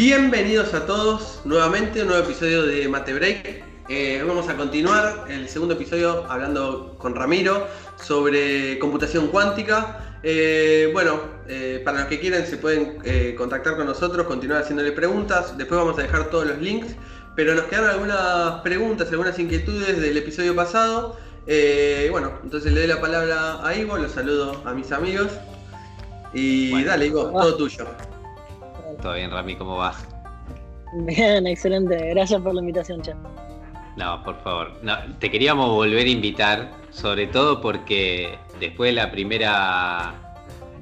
Bienvenidos a todos nuevamente a un nuevo episodio de Mate Break. Eh, vamos a continuar el segundo episodio hablando con Ramiro sobre computación cuántica. Eh, bueno, eh, para los que quieran se pueden contactar con nosotros, continuar haciéndole preguntas. Después vamos a dejar todos los links. Pero nos quedaron algunas preguntas, algunas inquietudes del episodio pasado. bueno, entonces le doy la palabra a Ivo, los saludo a mis amigos. Y dale, Ivo, todo tuyo. Todo bien, Rami, ¿cómo va? Bien, excelente. Gracias por la invitación, Chan. No, por favor. te queríamos volver a invitar, sobre todo porque después de la primera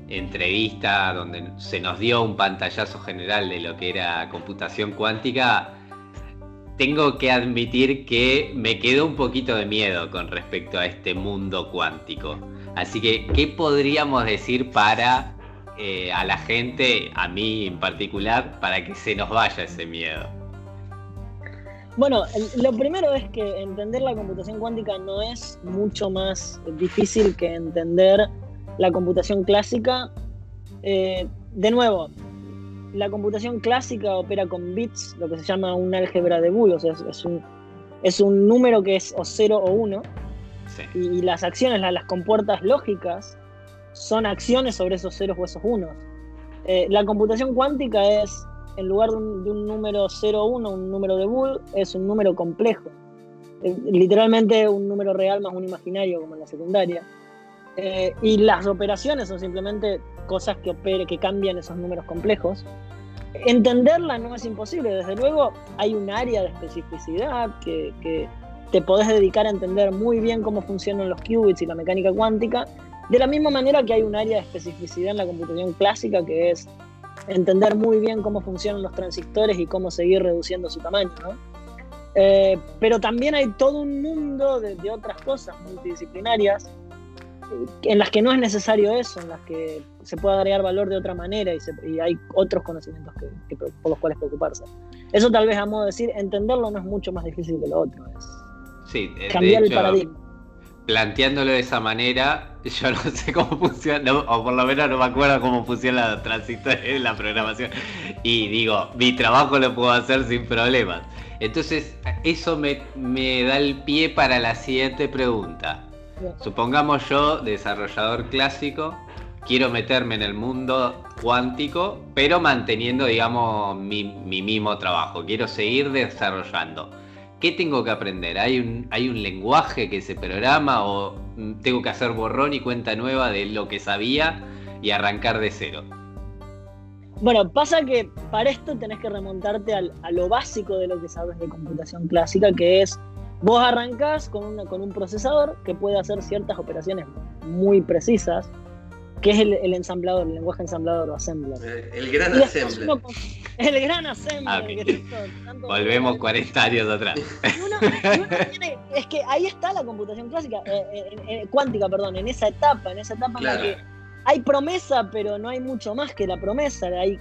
entrevista donde se nos dio un pantallazo general de lo que era computación cuántica, tengo que admitir que me quedó un poquito de miedo con respecto a este mundo cuántico. Así que, ¿qué podríamos decir para eh, a la gente, a mí en particular, para que se nos vaya ese miedo? Bueno, lo primero es que entender la computación cuántica no es mucho más difícil que entender la computación clásica. Eh, de nuevo, la computación clásica opera con bits, lo que se llama un álgebra de Boole, o sea, es, un, es un número que es o 0 o 1, y, las acciones, las compuertas lógicas, son acciones sobre esos ceros o esos unos. Eh, la computación cuántica es, en lugar de un, número 0 o 1, un número de Boole, es un número complejo. literalmente un número real más un imaginario, como en la secundaria. Eh, y las operaciones son simplemente cosas que, opere, que cambian esos números complejos. Entenderla no es imposible, desde luego hay un área de especificidad que, que te podés dedicar a entender muy bien cómo funcionan los qubits y la mecánica cuántica, de la misma manera que hay un área de especificidad en la computación clásica que es entender muy bien cómo funcionan los transistores y cómo seguir reduciendo su tamaño. Eh, pero también hay todo un mundo de, otras cosas multidisciplinarias eh, en las que no es necesario eso, en las que se puede agregar valor de otra manera y, hay otros conocimientos que, por los cuales preocuparse. Eso tal vez a modo de decir, entenderlo no es mucho más difícil que lo otro, es cambiar el paradigma planteándolo de esa manera, yo no sé cómo funciona, o por lo menos no me acuerdo cómo funciona la transistores en la programación. Y digo, mi trabajo lo puedo hacer sin problemas. Entonces, eso me, da el pie para la siguiente pregunta. Supongamos yo, desarrollador clásico, quiero meterme en el mundo cuántico, pero manteniendo, digamos, mi, mi mismo trabajo. Quiero seguir desarrollando. ¿Qué tengo que aprender? ¿Hay un, ¿Hay un lenguaje que se programa o tengo que hacer borrón y cuenta nueva de lo que sabía y arrancar de cero? Bueno, pasa que para esto tenés que remontarte a lo básico de lo que sabes de computación clásica, que es vos arrancás con, con un procesador que puede hacer ciertas operaciones muy precisas, que es el, ensamblador, el lenguaje ensamblador o assembler. El, gran assembler. el gran assembler. Volvemos 40 años atrás. es que ahí está la computación clásica, eh, eh, eh, cuántica, perdón, en esa etapa, en esa etapa en la que hay promesa, pero no hay mucho más que la promesa. Hay,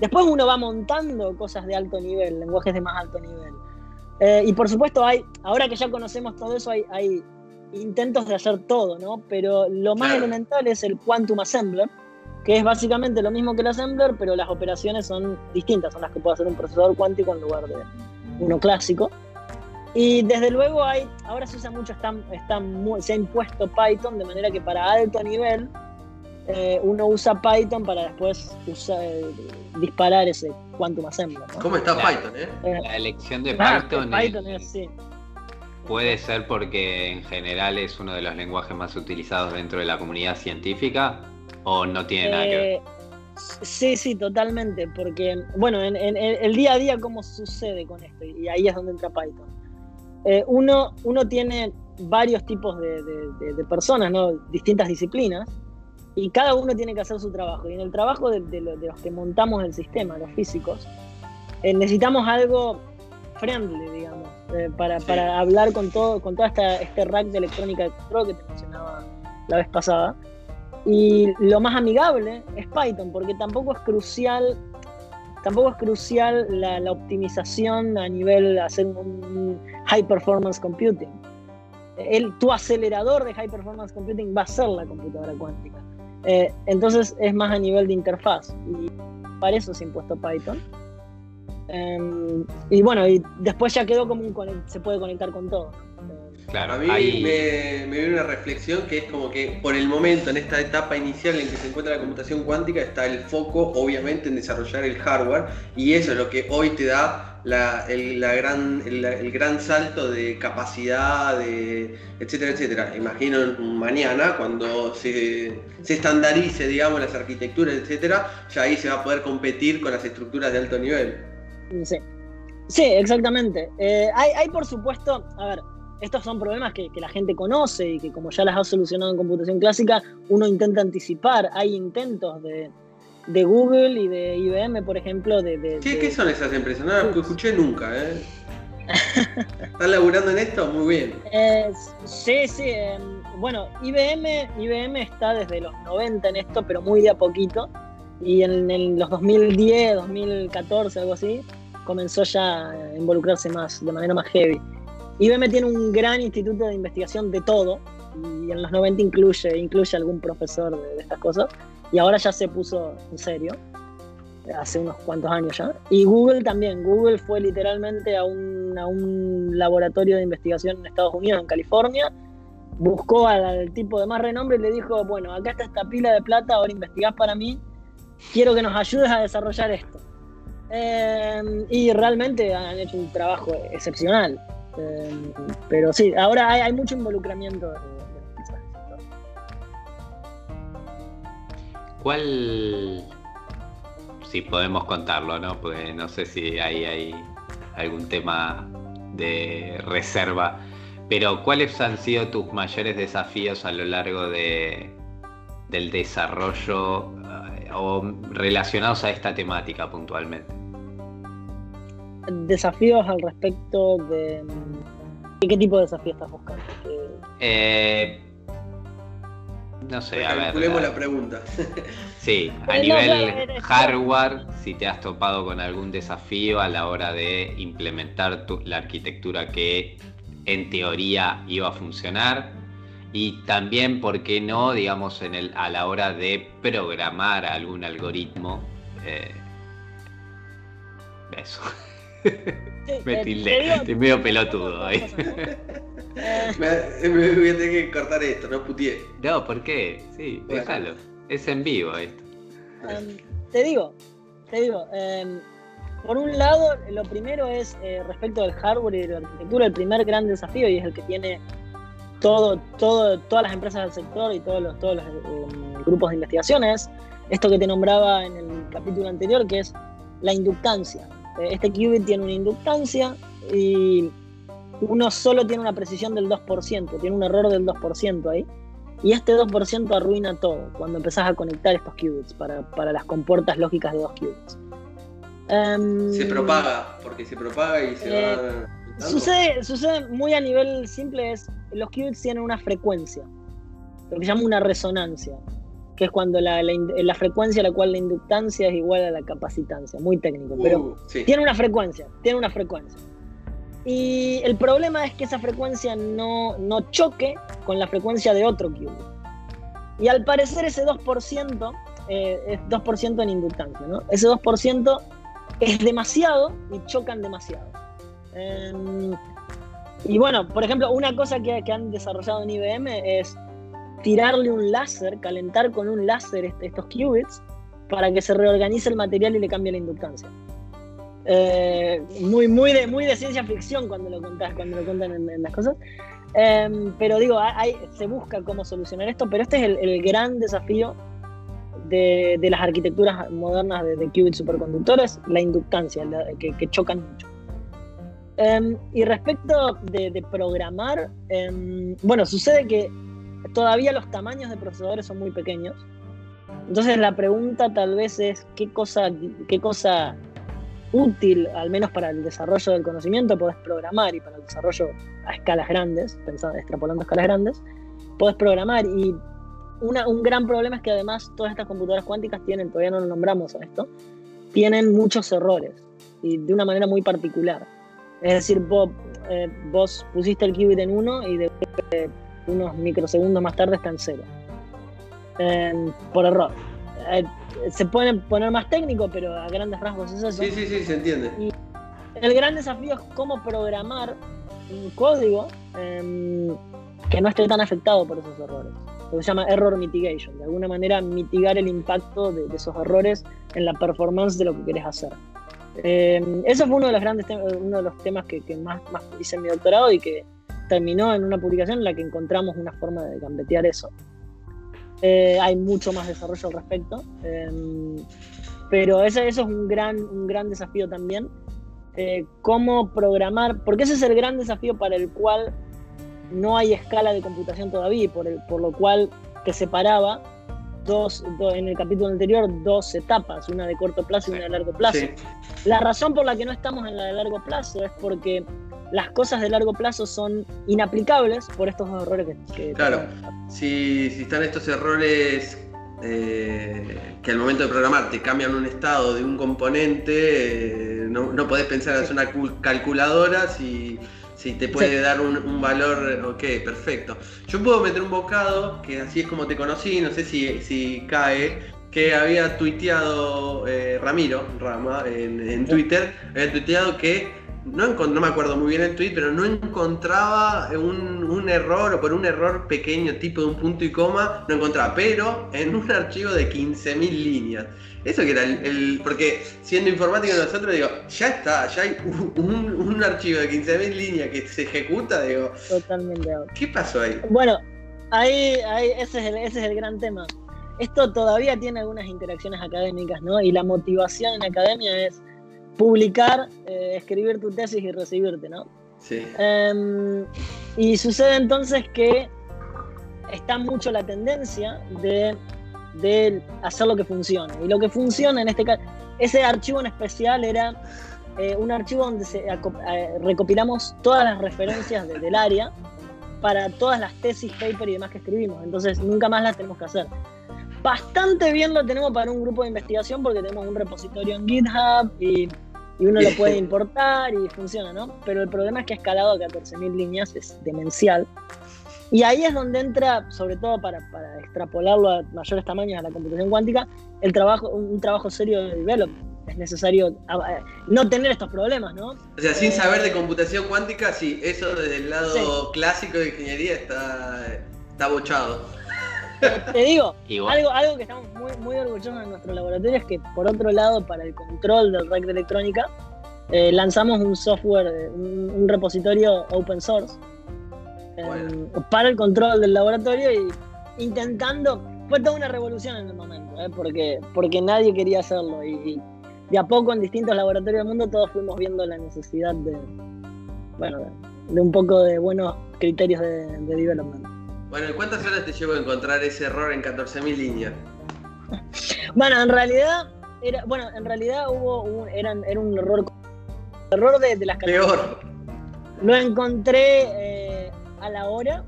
después uno va montando cosas de alto nivel, lenguajes de más alto nivel. y por supuesto hay, ahora que ya conocemos todo eso, hay, hay intentos de hacer todo, ¿no? Pero lo más elemental es el Quantum Assembler, que es básicamente lo mismo que el assembler, pero las operaciones son distintas, son las que puede hacer un procesador cuántico en lugar de uno clásico. Y desde luego hay, ahora se usa mucho, está, está se ha impuesto Python, de manera que para alto nivel eh, uno usa Python para después disparar ese Quantum Assembler. ¿Cómo está Python? Eh? eh? La elección de Python, Python es, sí. Puede ser porque en general es uno de los lenguajes más utilizados dentro de la comunidad científica o no tiene nada que ver. Eh, sí, sí, totalmente, porque, bueno, en, el día a día, ¿cómo sucede con esto? Y ahí es donde entra Python. Eh, uno, uno tiene varios tipos de, personas, ¿no? distintas disciplinas, y cada uno tiene que hacer su trabajo. Y en el trabajo de, los que montamos el sistema, los físicos, eh, necesitamos algo friendly, digamos, eh, para, para, hablar con todo, con toda esta, este rack de electrónica Pro que te mencionaba la vez pasada. Y lo más amigable es Python, porque tampoco es crucial, tampoco es crucial la, la optimización a nivel de hacer un, high performance computing. El, tu acelerador de high performance computing va a ser la computadora cuántica. Eh, entonces es más a nivel de interfaz. Y para eso se ha impuesto Python. Em, y bueno, y después ya quedó como un se puede conectar con todo. Claro, a mí me, me, viene una reflexión que es como que por el momento, en esta etapa inicial en que se encuentra la computación cuántica, está el foco obviamente en desarrollar el hardware y eso es lo que hoy te da la, el, gran, el, gran salto de capacidad, de, etcétera, etcétera. Imagino mañana cuando se, se estandarice, digamos, las arquitecturas, etcétera, ya ahí se va a poder competir con las estructuras de alto nivel. Sí, sí exactamente. Eh, hay, hay por supuesto, a ver, estos son problemas que, la gente conoce y que como ya las ha solucionado en computación clásica, uno intenta anticipar. Hay intentos de, Google y de IBM, por ejemplo, de... ¿Qué, son esas empresas? No las escuché nunca, ¿eh? ¿Están laburando en esto? Muy bien. sí, sí. Em, bueno, IBM, IBM está desde los 90 en esto, pero muy de a poquito. Y en, en los 2010, 2014, algo así, comenzó ya a involucrarse más, de manera más heavy. IBM tiene un gran instituto de investigación de todo, y en los 90 incluye, incluye algún profesor de, estas cosas, y ahora ya se puso en serio, hace unos cuantos años ya. Y Google también, Google fue literalmente a un, a un laboratorio de investigación en Estados Unidos, en California, buscó al, tipo de más renombre y le dijo, bueno, acá está esta pila de plata, ahora investigás para mí, quiero que nos ayudes a desarrollar esto. Eh, y realmente han hecho un trabajo excepcional. Em, pero sí, ahora hay, mucho involucramiento ¿Cuál, si podemos contarlo, ¿no? Pues no sé si ahí hay algún tema de reserva, pero ¿cuáles han sido tus mayores desafíos a lo largo de, del desarrollo eh, o relacionados a esta temática puntualmente? Desafíos al respecto de... ¿Qué tipo de desafío estás buscando? Eh, no sé, a ver. la pregunta. Sí, a nivel hardware, si te has topado con algún desafío a la hora de implementar la arquitectura que en teoría iba a funcionar. Y también, ¿por qué no, digamos, en el, a la hora de programar algún algoritmo? Eh, eso. Me tildé, estoy medio pelotudo ahí. me, voy a tener que cortar esto, no putié. No, ¿por qué? Sí, déjalo. Es en vivo esto. Em, te digo, te digo, em, por un lado, lo primero es eh, respecto del hardware y de la arquitectura, el primer gran desafío y es el que tiene todo, todo, todas las empresas del sector y todos los, todos los em, grupos de investigaciones, esto que te nombraba en el capítulo anterior, que es la inductancia. Este qubit tiene una inductancia y uno solo tiene una precisión del 2%, tiene un error del 2% ahí. Y este 2% arruina todo cuando empezás a conectar estos qubits para, las compuertas lógicas de dos qubits. Em, se propaga, porque se propaga y se va. Eh, sucede, sucede muy a nivel simple: es los qubits tienen una frecuencia, lo que se llama una resonancia que es cuando la, frecuencia a la cual la inductancia es igual a la capacitancia, muy técnico, pero uh, tiene una frecuencia, tiene una frecuencia. Y el problema es que esa frecuencia no, no choque con la frecuencia de otro qubit. Y al parecer ese 2% eh, es 2% en inductancia, ¿no? Ese 2% es demasiado y chocan demasiado. Em, y bueno, por ejemplo, una cosa que, que han desarrollado en IBM es tirarle un láser, calentar con un láser estos qubits para que se reorganice el material y le cambie la inductancia. Eh, muy, muy, de, de ciencia ficción cuando lo contás, cuando lo cuentan en, las cosas. Em, pero digo, se busca cómo solucionar esto, pero este es el, gran desafío de, las arquitecturas modernas de, qubits superconductores, la inductancia, que, chocan mucho. Em, y respecto de, programar, em, bueno, sucede que todavía los tamaños de procesadores son muy pequeños. Entonces la pregunta tal vez es qué cosa, qué cosa útil, al menos para el desarrollo del conocimiento, podés programar y para el desarrollo a escalas grandes, pensando, extrapolando escalas grandes, podés programar. Y un gran problema es que además todas estas computadoras cuánticas tienen, todavía no lo nombramos a esto, tienen muchos errores y de una manera muy particular. Es decir, vos, eh, vos pusiste el qubit en uno y de unos microsegundos más tarde está en cero. Em, por error. eh, se puede poner más técnico, pero a grandes rasgos es eso. Sí, sí, sí, se entiende. Y el gran desafío es cómo programar un código em, que no esté tan afectado por esos errores. Lo que se llama error mitigation, de alguna manera mitigar el impacto de, esos errores en la performance de lo que querés hacer. Em, eso fue uno de los grandes uno de los temas que, más, más hice en mi doctorado y que terminó en una publicación en la que encontramos una forma de gambetear eso. Eh, hay mucho más desarrollo al respecto. Em, pero eso, eso, es un gran, un gran desafío también. Eh, cómo programar, porque ese es el gran desafío para el cual no hay escala de computación todavía, por, el, por lo cual te separaba dos, en el capítulo anterior dos etapas, una de corto plazo y una de largo plazo. La razón por la que no estamos en la de largo plazo es porque las cosas de largo plazo son inaplicables por estos dos errores que... claro, si, si, están estos errores eh, que al momento de programar te cambian un estado de un componente, eh, no, no, podés pensar en hacer una calculadora si, si te puede dar un, valor, ok, perfecto. Yo puedo meter un bocado, que así es como te conocí, no sé si, si cae, que había tuiteado eh, Ramiro Rama en, en Twitter, había tuiteado que no, no, me acuerdo muy bien el tweet, pero no encontraba un, error o por un error pequeño tipo de un punto y coma, no encontraba, pero en un archivo de 15.000 líneas. Eso que era el, Porque siendo informático nosotros, digo, ya está, ya hay un, archivo de 15.000 líneas que se ejecuta, digo. Totalmente. ¿Qué pasó ahí? Bueno, ahí, ahí ese, es el, ese es el gran tema. Esto todavía tiene algunas interacciones académicas, ¿no? Y la motivación en academia es publicar, eh, escribir tu tesis y recibirte, ¿no? Sí. Em, y sucede entonces que está mucho la tendencia de, hacer lo que funcione. Y lo que funciona en este caso, ese archivo en especial era eh, un archivo donde se, eh, recopilamos todas las referencias del área para todas las tesis, paper y demás que escribimos. Entonces nunca más las tenemos que hacer. Bastante bien lo tenemos para un grupo de investigación porque tenemos un repositorio en GitHub y y uno lo puede importar y funciona, ¿no? Pero el problema es que ha escalado a 14.000 líneas, es demencial. Y ahí es donde entra, sobre todo para, para, extrapolarlo a mayores tamaños a la computación cuántica, el trabajo, un, trabajo serio de development. Es necesario no tener estos problemas, ¿no? O sea, sin saber de computación cuántica, sí, eso desde el lado clásico de ingeniería está, está bochado. Te digo, algo, algo que estamos muy, muy orgullosos en nuestro laboratorio es que, por otro lado, para el control del rack de electrónica, eh, lanzamos un software, un, repositorio open source em, para el control del laboratorio y intentando, fue toda una revolución en el momento, eh, porque, porque nadie quería hacerlo y, de a poco en distintos laboratorios del mundo todos fuimos viendo la necesidad de, bueno, de, un poco de buenos criterios de, de development. Bueno, ¿cuántas horas te llevo a encontrar ese error en 14.000 líneas? Bueno, en realidad, era, bueno, en realidad hubo un, era un error, error de, las Peor. Lo encontré eh, a la hora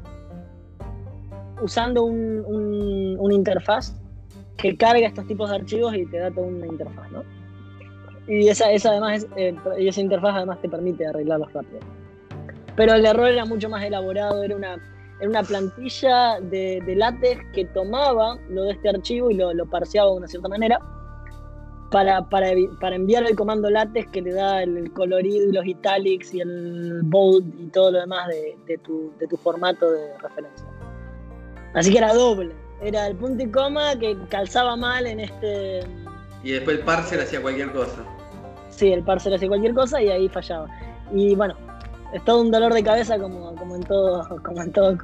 usando un, un, interfaz que carga estos tipos de archivos y te da toda una interfaz, ¿no? Y esa, esa además eh, y esa interfaz además te permite arreglarlos rápido. Pero el error era mucho más elaborado, era una era una plantilla de, de, látex que tomaba lo de este archivo y lo, lo parseaba de una cierta manera para, para, para, enviar el comando látex que le da el, colorido y los italics y el bold y todo lo demás de, de, tu, de tu formato de referencia. Así que era doble. Era el punto y coma que calzaba mal en este. Y después el parser hacía cualquier cosa. Sí, el parser hacía cualquier cosa y ahí fallaba. Y bueno, es todo un dolor de cabeza como, como en todo, como en todo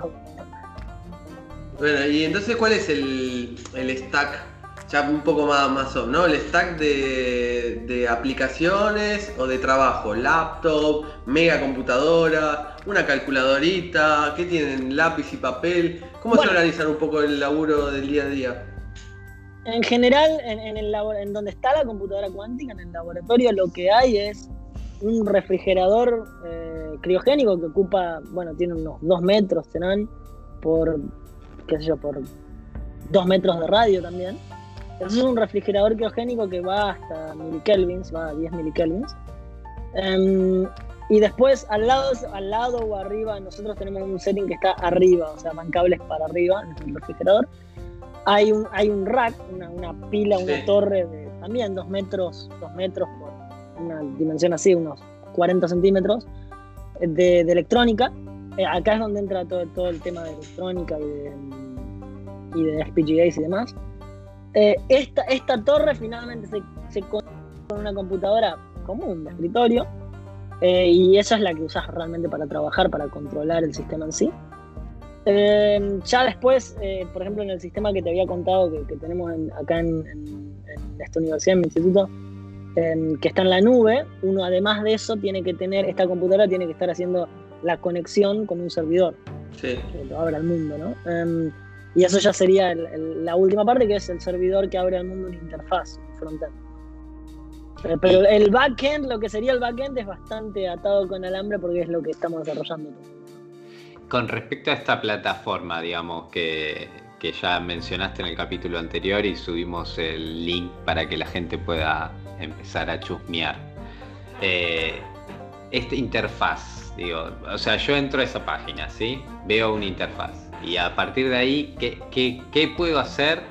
Bueno, y entonces ¿cuál es el, stack? Ya un poco más, más ¿no? El stack de, aplicaciones o de trabajo, laptop, mega computadora, una calculadorita, ¿qué tienen? Lápiz y papel. ¿Cómo se organizan un poco el laburo del día a día? En general, en, en, el en donde está la computadora cuántica, en el laboratorio, lo que hay es un refrigerador eh, criogénico que ocupa, bueno, tiene unos dos metros, serán, por, qué sé yo, por dos metros de radio también. Es un refrigerador criogénico que va hasta milikelvins, va a 10 milikelvins. Em, y después al lado, al lado o arriba, nosotros tenemos un setting que está arriba, o sea, van cables para arriba en el refrigerador. hay un, hay un rack, una, pila, una torre de también dos metros, dos metros por una dimensión así, unos 40 centímetros, de, electrónica. Eh, acá es donde entra todo, todo el tema de electrónica y de, y de FPGAs y demás. Eh, esta, esta torre finalmente se, se con una computadora común de escritorio eh, y esa es la que usas realmente para trabajar, para controlar el sistema en sí. Eh, ya después, por ejemplo, en el sistema que te había contado que, tenemos acá en, esta universidad, en mi instituto, que está en la nube, uno además de eso tiene que tener, esta computadora tiene que estar haciendo la conexión con un servidor que lo abra al mundo, ¿no? Em, y eso ya sería la última parte, que es el servidor que abre al mundo una interfaz, un frontend. Eh, pero el backend, lo que sería el backend, es bastante atado con alambre porque es lo que estamos desarrollando. Con respecto a esta plataforma, digamos, que, ya mencionaste en el capítulo anterior y subimos el link para que la gente pueda empezar a chusmear. Eh, esta interfaz, digo, o sea, yo entro a esa página, ¿sí? Veo una interfaz y a partir de ahí, ¿qué, puedo hacer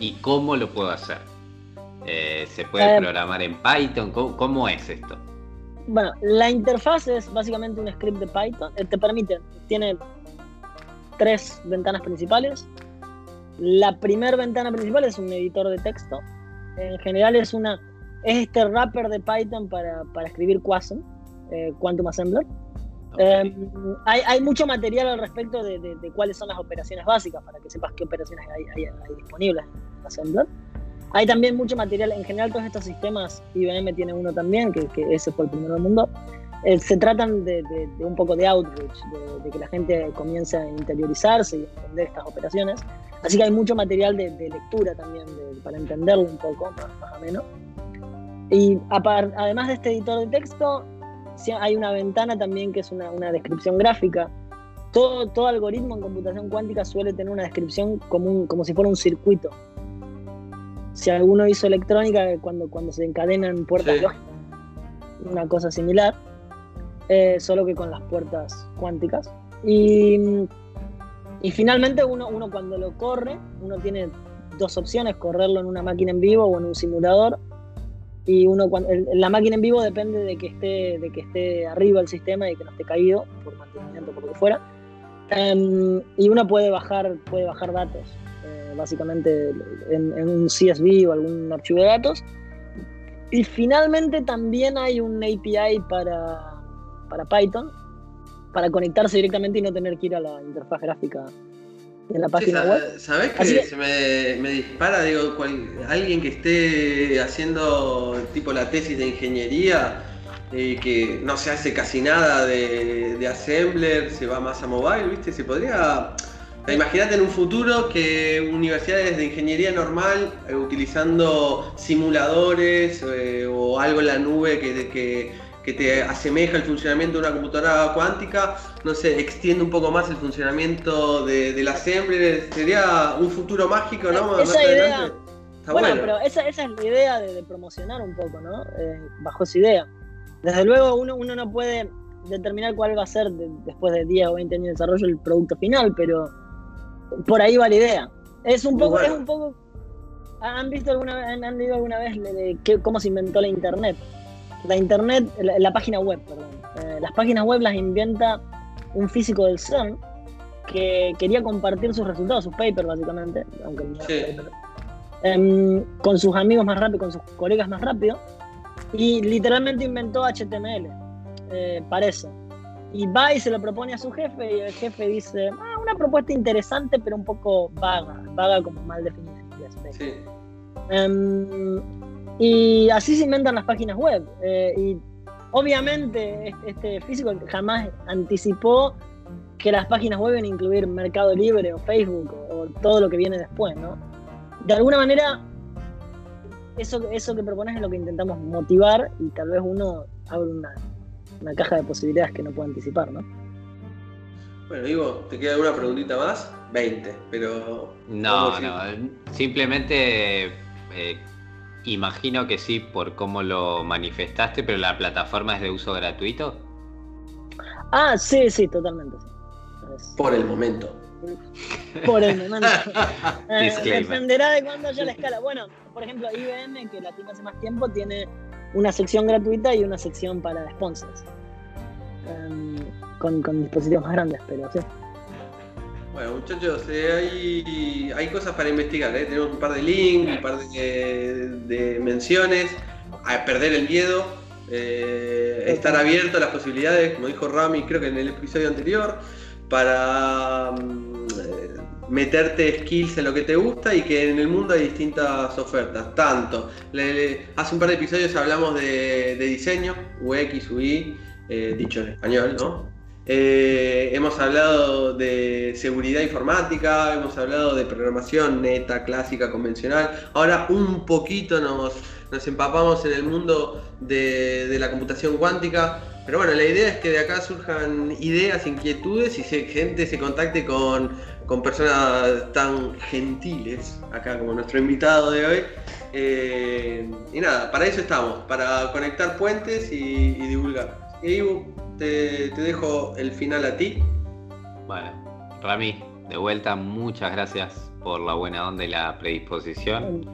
y cómo lo puedo hacer? Eh, ¿Se puede eh, programar en Python? ¿Cómo, es esto? Bueno, la interfaz es básicamente un script de Python. Te permite, tiene tres ventanas principales. La primera ventana principal es un editor de texto. En general es una es este wrapper de Python para, escribir Quasm, Quantum Assembler. Em, hay, mucho material al respecto de, cuáles son las operaciones básicas, para que sepas qué operaciones hay, disponibles en Assembler. Hay también mucho material, en general todos estos sistemas, IBM tiene uno también, que, ese fue el primero del mundo, eh, se tratan de, un poco de outreach, de, que la gente comience a interiorizarse y entender estas operaciones. Así que hay mucho material de, lectura también para entenderlo un poco, más, o menos. Y además de este editor de texto, hay una ventana también que es una, descripción gráfica. Todo, todo, algoritmo en computación cuántica suele tener una descripción como, como si fuera un circuito. Si alguno hizo electrónica, cuando, cuando se encadenan puertas una cosa similar, eh, solo que con las puertas cuánticas. Y, y finalmente uno, uno cuando lo corre, uno tiene dos opciones, correrlo en una máquina en vivo o en un simulador y uno cuando la máquina en vivo depende de que esté de que esté arriba el sistema y que no esté caído por mantenimiento por lo que fuera. Em, y uno puede bajar puede bajar datos eh, básicamente en, un CSV o algún archivo de datos. Y finalmente también hay un API para para Python para conectarse directamente y no tener que ir a la interfaz gráfica en la página web. ¿Sabés que se me, dispara, digo, alguien que esté haciendo tipo la tesis de ingeniería y que no se hace casi nada de, Assembler, se va más a mobile, ¿viste? Se podría... Imagínate en un futuro que universidades de ingeniería normal, eh, utilizando simuladores eh, o algo en la nube que, que que te asemeja el funcionamiento de una computadora cuántica, no sé, extiende un poco más el funcionamiento de, del assembler, sería un futuro mágico, ¿no? Esa idea, bueno, pero esa, esa, es la idea de, promocionar un poco, ¿no? Eh, bajo esa idea. Desde luego uno, uno no puede determinar cuál va a ser después de 10 o 20 años de desarrollo el producto final, pero por ahí va la idea. Es un poco, es un poco. ¿Han visto alguna vez, han leído alguna vez de, cómo se inventó la internet? La internet, la, página web, perdón. Eh, las páginas web las inventa un físico del CERN que quería compartir sus resultados, sus papers básicamente, aunque no em, con sus amigos más rápido, con sus colegas más rápido, y literalmente inventó HTML, eh, parece. Y va y se lo propone a su jefe y el jefe dice, ah, una propuesta interesante pero un poco vaga, vaga como mal definida en inglés. Sí. Em, y así se inventan las páginas web. Eh, y obviamente este físico jamás anticipó que las páginas web iban a incluir Mercado Libre o Facebook o, todo lo que viene después, ¿no? De alguna manera, eso, eso que propones es lo que intentamos motivar y tal vez uno abre una, una caja de posibilidades que no puede anticipar, ¿no? Bueno, Ivo, ¿te queda alguna preguntita más? 20, pero... No, no, simplemente eh, Imagino que sí por cómo lo manifestaste, pero la plataforma es de uso gratuito. Ah, sí, sí, totalmente. Por el momento. por el momento. Eh, Disclaimer. dependerá de cuándo haya la escala. Bueno, por ejemplo, IBM, que la tiene hace más tiempo, tiene una sección gratuita y una sección para sponsors. Em, con, con dispositivos más grandes, pero sí. Bueno, muchachos, eh, hay, hay cosas para investigar. eh. Tenemos un par de links, un par de, de menciones. A perder el miedo. eh, estar abierto a las posibilidades, como dijo Rami, creo que en el episodio anterior, para mm, meterte skills en lo que te gusta y que en el mundo hay distintas ofertas. Tanto, le- le- hace un par de episodios hablamos de, de diseño, UX, UI, dicho en español, ¿no? Eh, hemos hablado de seguridad informática, hemos hablado de programación neta, clásica, convencional. Ahora un poquito nos, nos empapamos en el mundo de, de la computación cuántica. Pero bueno, la idea es que de acá surjan ideas, inquietudes y se- gente se contacte con, con personas tan gentiles, acá como nuestro invitado de hoy. Eh, y nada, para eso estamos, para conectar puentes y, y divulgar. Te dejo el final a ti. Bueno, Rami, de vuelta, muchas gracias por la buena onda y la predisposición.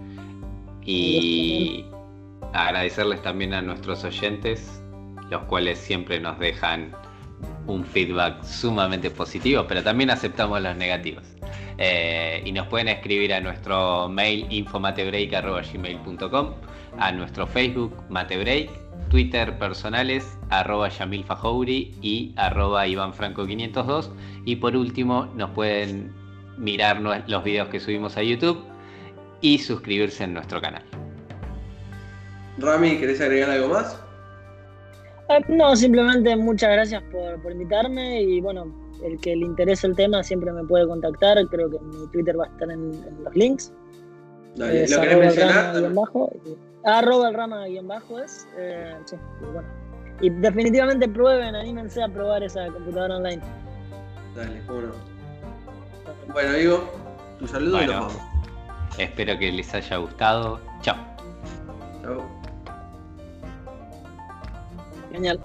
Y agradecerles también a nuestros oyentes, los cuales siempre nos dejan un feedback sumamente positivo, pero también aceptamos los negativos. Eh, y nos pueden escribir a nuestro mail infomatebreak.gmail.com, a nuestro Facebook Matebreak, Twitter personales arroba Yamil Fajouri y arroba IvanFranco502 y por último nos pueden mirar los videos que subimos a YouTube y suscribirse en nuestro canal. Rami, ¿querés agregar algo más? Eh, no, simplemente muchas gracias por, por invitarme y bueno, el que le interese el tema siempre me puede contactar, creo que mi Twitter va a estar en, en los links. Dale, Es ¿Lo querés mencionar? Arroba el rama guion bajo es, eh, sí, y bueno. Y definitivamente prueben, anímense a probar esa computadora online. Dale, no. Bueno, digo, tu saludo y nos vamos. Espero que les haya gustado. Chao. Chau. Genial.